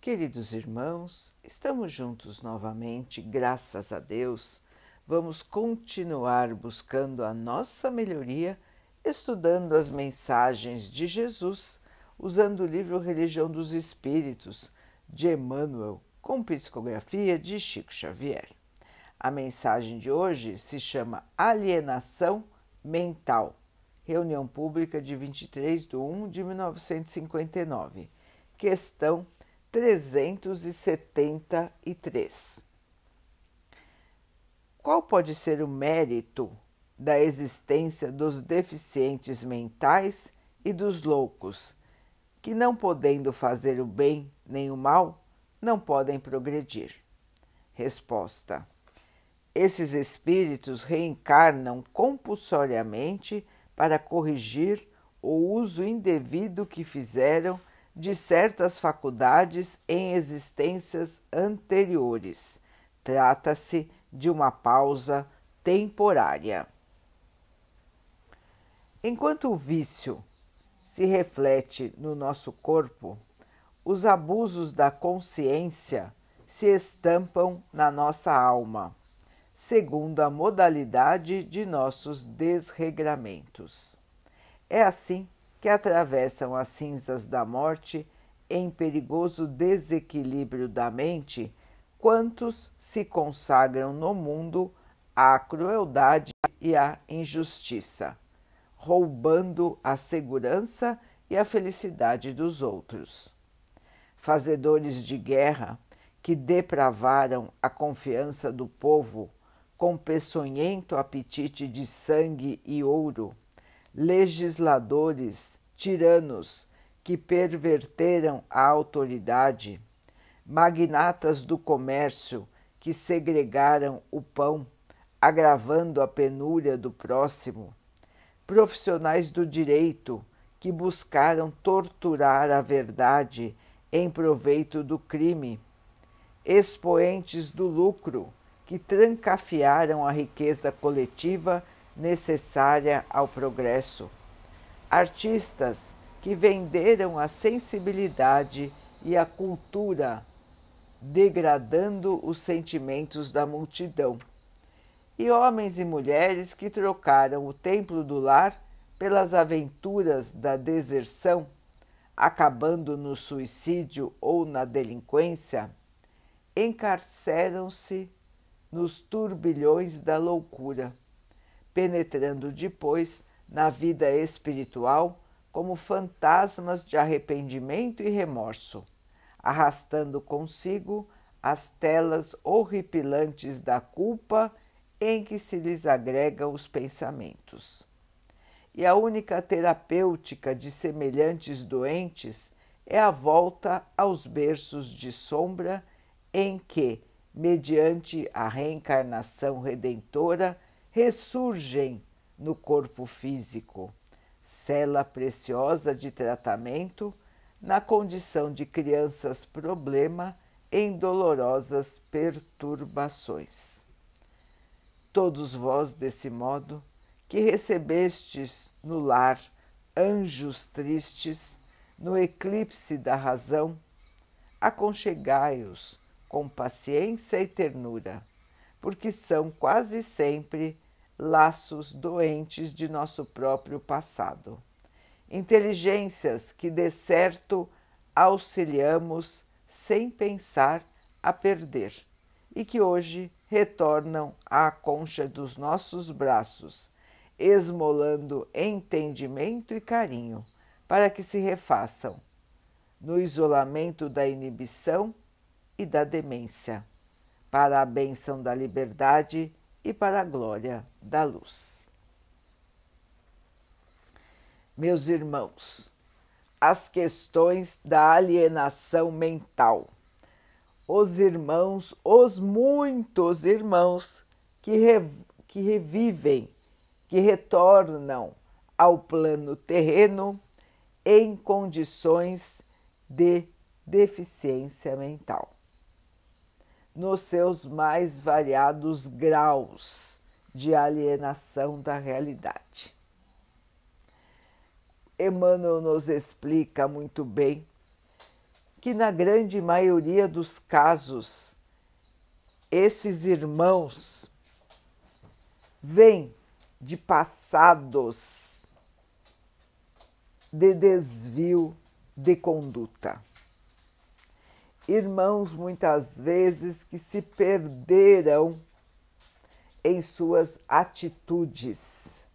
Queridos irmãos, estamos juntos novamente, graças a Deus. Vamos continuar buscando a nossa melhoria, estudando as mensagens de Jesus, usando o livro Religião dos Espíritos, de Emmanuel, com psicografia de Chico Xavier. A mensagem de hoje se chama Alienação Mental, reunião pública de 23 de 1 de 1959, questão 373. Qual pode ser o mérito da existência dos deficientes mentais e dos loucos, que, não podendo fazer o bem nem o mal, não podem progredir? Resposta: Esses espíritos reencarnam compulsoriamente para corrigir o uso indevido que fizeram de certas faculdades em existências anteriores. Trata-se de uma pausa temporária. Enquanto o vício se reflete no nosso corpo, os abusos da consciência se estampam na nossa alma, segundo a modalidade de nossos desregramentos. É assim que atravessam as cinzas da morte em perigoso desequilíbrio da mente quantos se consagram no mundo à crueldade e à injustiça, roubando a segurança e a felicidade dos outros. Fazedores de guerra que depravaram a confiança do povo com peçonhento apetite de sangue e ouro legisladores tiranos que perverteram a autoridade, magnatas do comércio que segregaram o pão, agravando a penúria do próximo, profissionais do direito que buscaram torturar a verdade em proveito do crime, expoentes do lucro que trancafiaram a riqueza coletiva necessária ao progresso. Artistas que venderam a sensibilidade e a cultura, degradando os sentimentos da multidão. E homens e mulheres que trocaram o templo do lar pelas aventuras da deserção, acabando no suicídio ou na delinquência, encarceram-se nos turbilhões da loucura penetrando depois na vida espiritual como fantasmas de arrependimento e remorso, arrastando consigo as telas horripilantes da culpa em que se lhes agregam os pensamentos. E a única terapêutica de semelhantes doentes é a volta aos berços de sombra em que, mediante a reencarnação redentora, ressurgem no corpo físico, cela preciosa de tratamento na condição de crianças problema em dolorosas perturbações. Todos vós, desse modo, que recebestes no lar anjos tristes, no eclipse da razão, aconchegai-os com paciência e ternura porque são quase sempre laços doentes de nosso próprio passado. Inteligências que, de certo, auxiliamos sem pensar a perder e que hoje retornam à concha dos nossos braços, esmolando entendimento e carinho para que se refaçam no isolamento da inibição e da demência para a bênção da liberdade e para a glória da luz. Meus irmãos, as questões da alienação mental. Os irmãos, os muitos irmãos que, re, que revivem, que retornam ao plano terreno em condições de deficiência mental nos seus mais variados graus de alienação da realidade. Emmanuel nos explica muito bem que, na grande maioria dos casos, esses irmãos vêm de passados de desvio de conduta. Irmãos, muitas vezes, que se perderam em suas atitudes,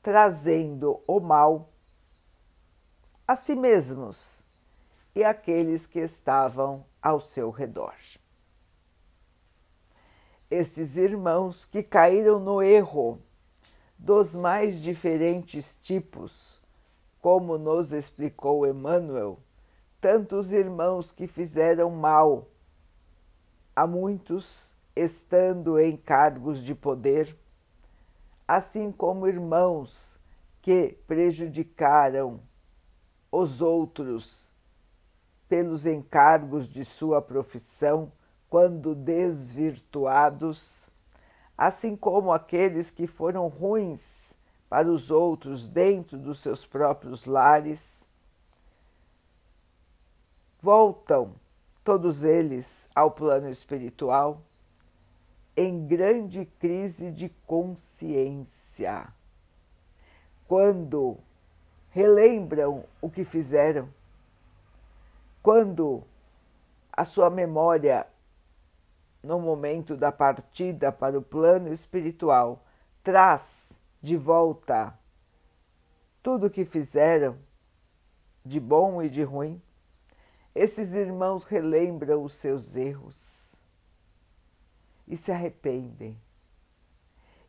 trazendo o mal a si mesmos e aqueles que estavam ao seu redor. Esses irmãos que caíram no erro dos mais diferentes tipos, como nos explicou Emmanuel, tantos irmãos que fizeram mal a muitos estando em cargos de poder, assim como irmãos que prejudicaram os outros pelos encargos de sua profissão quando desvirtuados, assim como aqueles que foram ruins para os outros dentro dos seus próprios lares, voltam todos eles ao plano espiritual em grande crise de consciência. Quando relembram o que fizeram, quando a sua memória, no momento da partida para o plano espiritual, traz de volta tudo o que fizeram, de bom e de ruim, esses irmãos relembram os seus erros e se arrependem.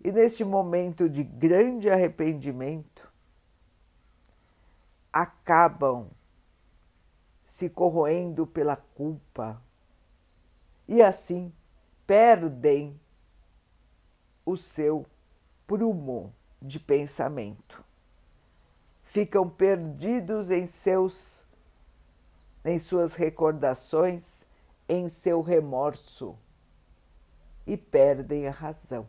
E neste momento de grande arrependimento, acabam se corroendo pela culpa e assim perdem o seu prumo de pensamento. Ficam perdidos em seus em suas recordações, em seu remorso e perdem a razão.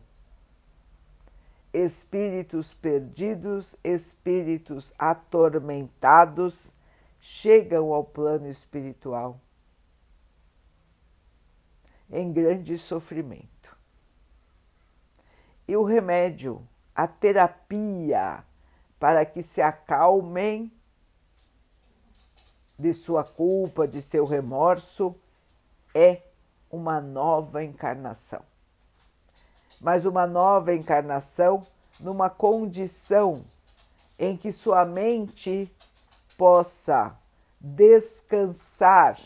Espíritos perdidos, espíritos atormentados chegam ao plano espiritual em grande sofrimento. E o remédio, a terapia para que se acalmem de sua culpa, de seu remorso, é uma nova encarnação. Mas uma nova encarnação numa condição em que sua mente possa descansar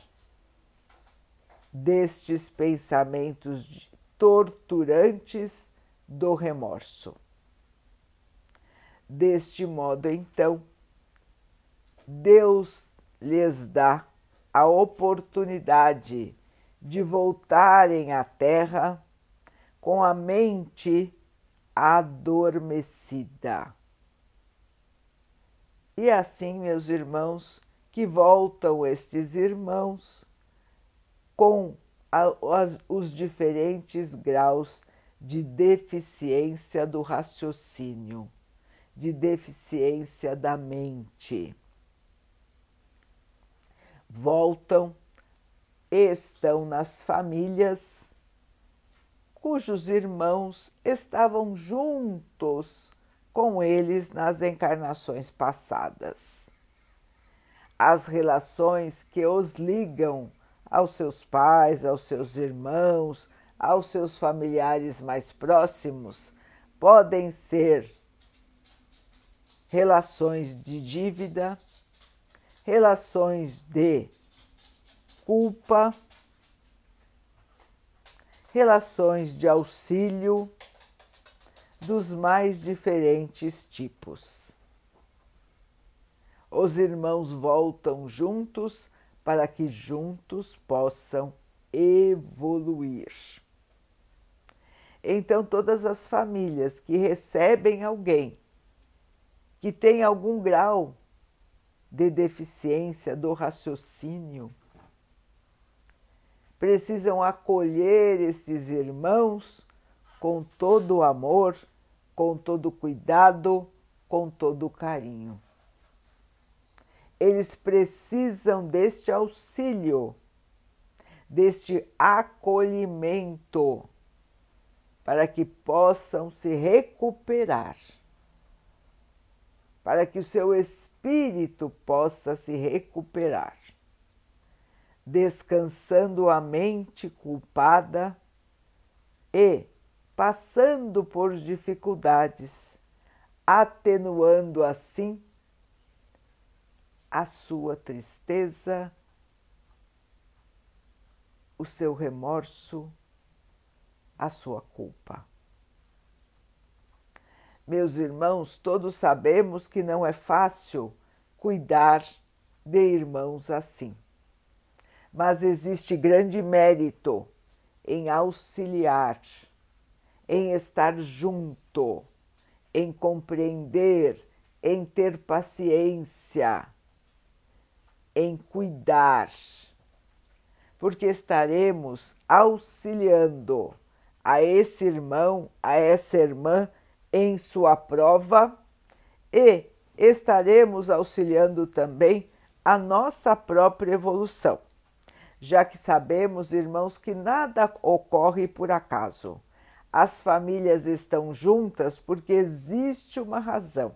destes pensamentos torturantes do remorso. Deste modo, então, Deus lhes dá a oportunidade de voltarem à Terra com a mente adormecida. E assim, meus irmãos, que voltam estes irmãos com a, as, os diferentes graus de deficiência do raciocínio, de deficiência da mente. Voltam estão nas famílias cujos irmãos estavam juntos com eles nas encarnações passadas. As relações que os ligam aos seus pais, aos seus irmãos, aos seus familiares mais próximos podem ser relações de dívida, relações de culpa, relações de auxílio dos mais diferentes tipos. Os irmãos voltam juntos para que juntos possam evoluir. Então, todas as famílias que recebem alguém que tem algum grau de deficiência do raciocínio, precisam acolher esses irmãos com todo o amor, com todo o cuidado, com todo o carinho. eles precisam deste auxílio, deste acolhimento, para que possam se recuperar, para que o seu espírito possa se recuperar, descansando a mente culpada e passando por dificuldades, atenuando assim a sua tristeza, o seu remorso, a sua culpa. Meus irmãos, todos sabemos que não é fácil cuidar de irmãos assim, mas existe grande mérito em auxiliar, em estar junto, em compreender, em ter paciência, em cuidar, porque estaremos auxiliando a esse irmão, a essa irmã em sua prova e estaremos auxiliando também a nossa própria evolução já que sabemos, irmãos, que nada ocorre por acaso. As famílias estão juntas porque existe uma razão,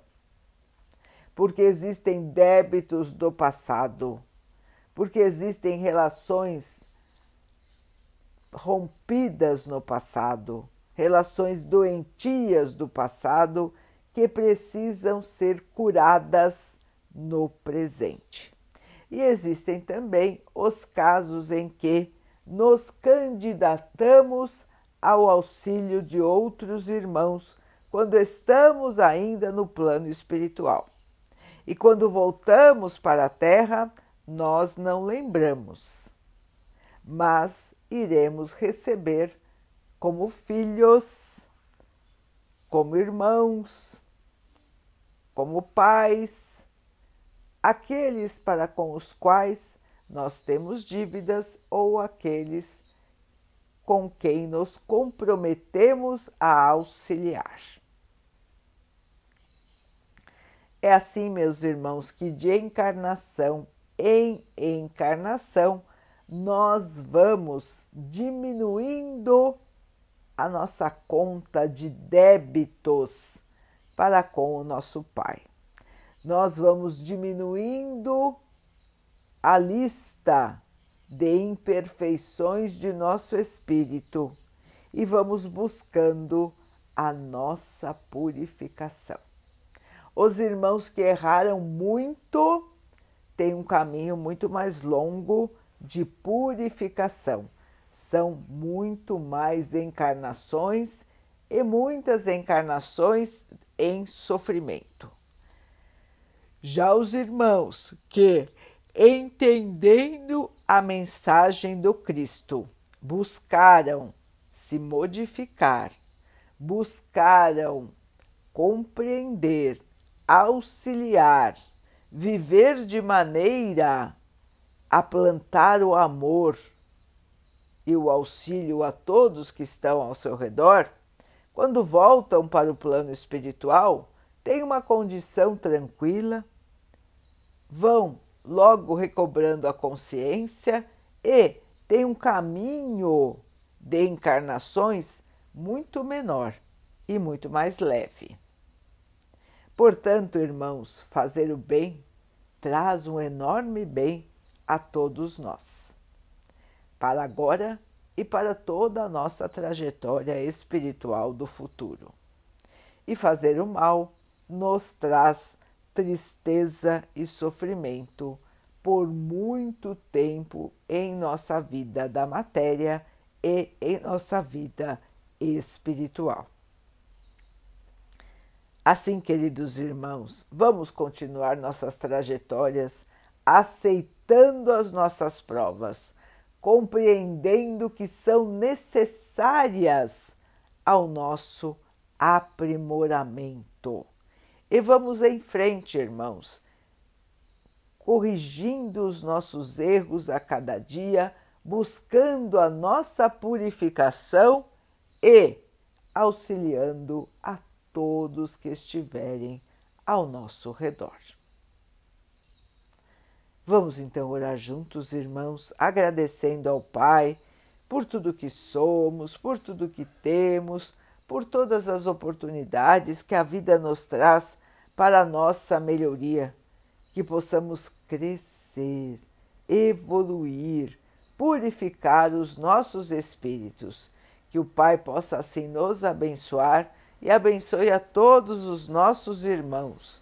porque existem débitos do passado, porque existem relações rompidas no passado, relações doentias do passado que precisam ser curadas no presente. E existem também os casos em que nos candidatamos ao auxílio de outros irmãos quando estamos ainda no plano espiritual. E quando voltamos para a Terra, nós não lembramos, mas iremos receber como filhos, como irmãos, como pais, aqueles para com os quais nós temos dívidas ou aqueles com quem nos comprometemos a auxiliar. É assim, meus irmãos, que de encarnação em encarnação nós vamos diminuindo a nossa conta de débitos para com o nosso Pai nós vamos diminuindo a lista de imperfeições de nosso espírito e vamos buscando a nossa purificação. Os irmãos que erraram muito têm um caminho muito mais longo de purificação. São muito mais encarnações e muitas encarnações em sofrimento. Já os irmãos que, entendendo a mensagem do Cristo, buscaram se modificar, buscaram compreender, auxiliar, viver de maneira a plantar o amor e o auxílio a todos que estão ao seu redor, quando voltam para o plano espiritual, têm uma condição tranquila, vão logo recobrando a consciência e tem um caminho de encarnações muito menor e muito mais leve. Portanto, irmãos, fazer o bem traz um enorme bem a todos nós, para agora e para toda a nossa trajetória espiritual do futuro. E fazer o mal nos traz tristeza e sofrimento por muito tempo em nossa vida da matéria e em nossa vida espiritual. Assim, queridos irmãos, vamos continuar nossas trajetórias aceitando as nossas provas, compreendendo que são necessárias ao nosso aprimoramento. E vamos em frente, irmãos, corrigindo os nossos erros a cada dia, buscando a nossa purificação e auxiliando a todos que estiverem ao nosso redor. Vamos então orar juntos, irmãos, agradecendo ao Pai por tudo que somos, por tudo que temos, por todas as oportunidades que a vida nos traz para a nossa melhoria, que possamos crescer, evoluir, purificar os nossos espíritos, que o Pai possa assim nos abençoar e abençoe a todos os nossos irmãos